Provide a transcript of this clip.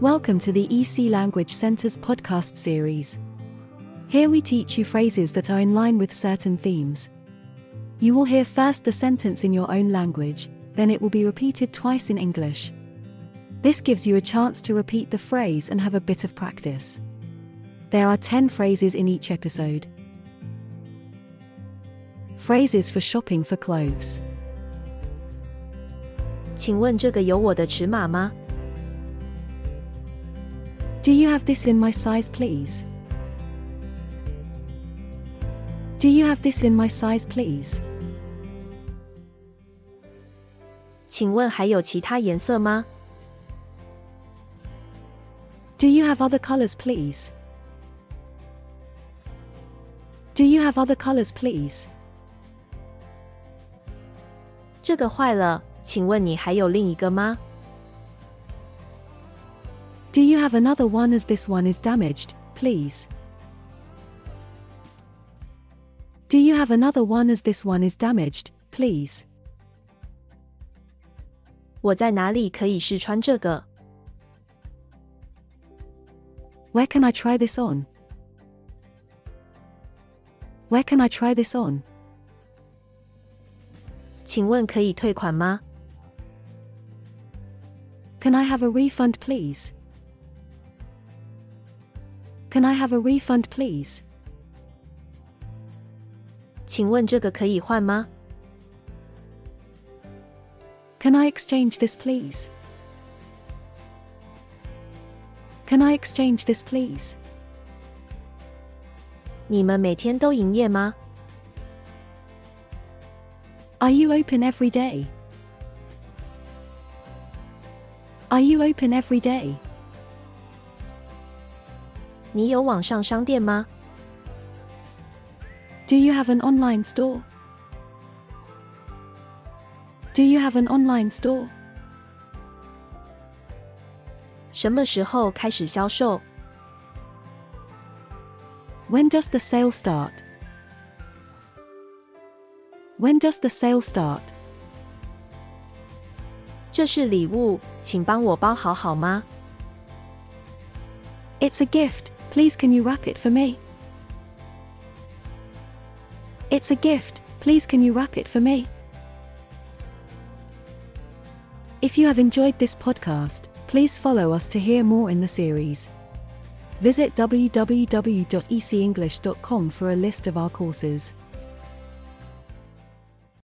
Welcome to the EC Language Center's podcast series. Here we teach you phrases that are in line with certain themes. You will hear first the sentence in your own language, then it will be repeated twice in English. This gives you a chance to repeat the phrase and have a bit of practice. There are 10 phrases in each episode. Phrases for shopping for clothes. 请问这个有我的尺码吗？ Do you have this in my size, please? Do you have this in my size, please? 请问还有其他颜色吗？ Do you have other colors, please? Do you have other colors, please? 这个坏了，请问你还有另一个吗？ Do you have another one as this one is damaged, please? Do you have another one as this one is damaged, please? 我在哪里可以试穿这个？ Where can I try this on? Where can I try this on? 请问可以退款吗？ Can I have a refund, please? Can I have a refund, please? 请问这个可以换吗？ Can I exchange this, please? Can I exchange this, please? 你们每天都营业吗？ Are you open every day? Are you open every day? 你有网上商店吗？ Do you have an online store? Do you have an online store? 什么时候开始销售？ When does the sale start? When does the sale start? 这是礼物，请帮我包好好吗？ It's a gift. Please can you wrap it for me? It's a gift. Please can you wrap it for me? If you have enjoyed this podcast, please follow us to hear more in the series. Visit www.ecenglish.com for a list of our courses.